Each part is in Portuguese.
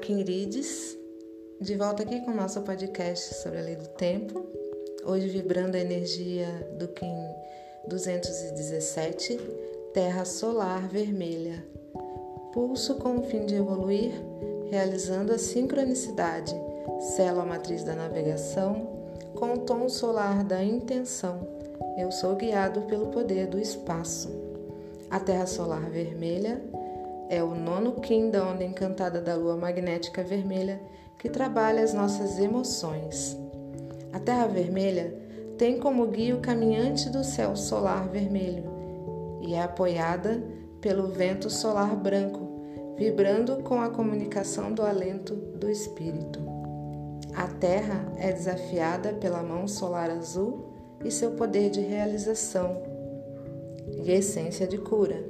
Quinrides, de volta aqui com o nosso podcast sobre a lei do tempo. Hoje vibrando a energia do Kim 217, Terra Solar Vermelha. Pulso com o fim de evoluir, realizando a sincronicidade, selo a matriz da navegação, com o tom solar da intenção. Eu sou guiado pelo poder do espaço. A Terra Solar Vermelha é o nono Kim da onda encantada da lua magnética vermelha que trabalha as nossas emoções. A Terra Vermelha tem como guia o caminhante do céu solar vermelho e é apoiada pelo vento solar branco, vibrando com a comunicação do alento do espírito. A Terra é desafiada pela mão solar azul e seu poder de realização e essência de cura.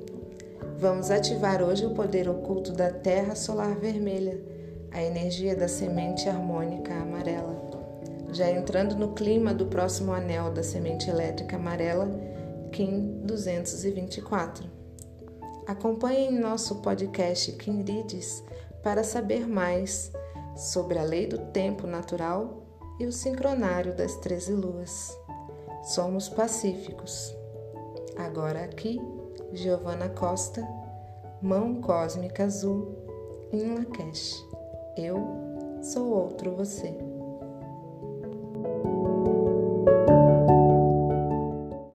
Vamos ativar hoje o poder oculto da Terra Solar Vermelha, a energia da semente harmônica amarela. Já entrando no clima do próximo anel da semente elétrica amarela, Kim 224. Acompanhe nosso podcast Kim Rides para saber mais sobre a lei do tempo natural e o sincronário das 13 luas. Somos pacíficos. Agora aqui Giovana Costa, Mão Cósmica Azul, em Lakesh. Eu sou outro você.